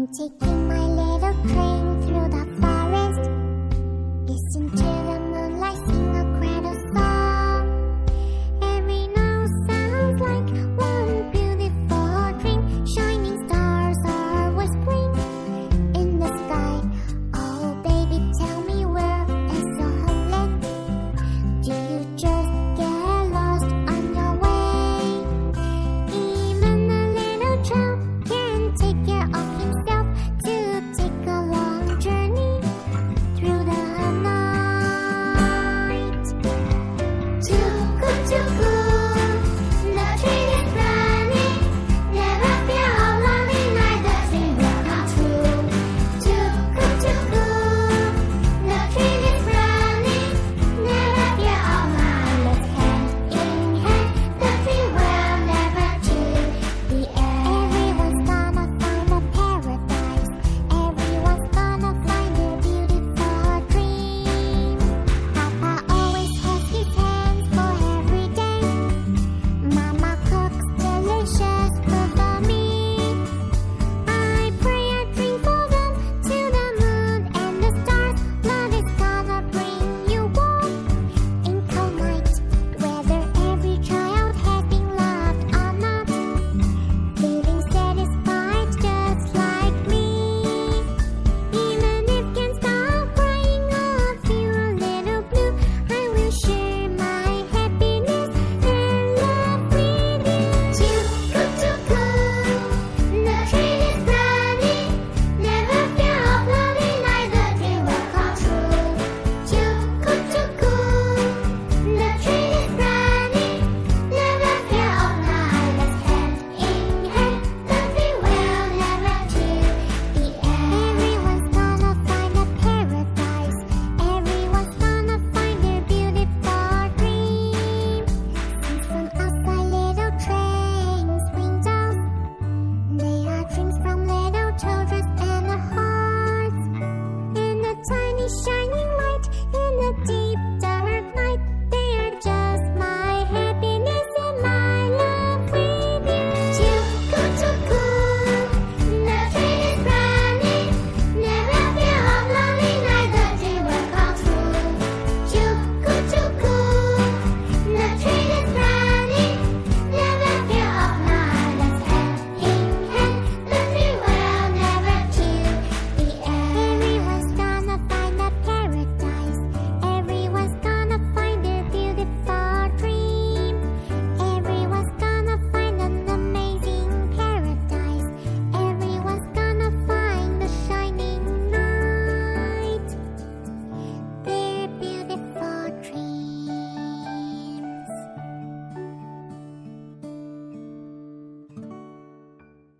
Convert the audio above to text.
I'm taking my little train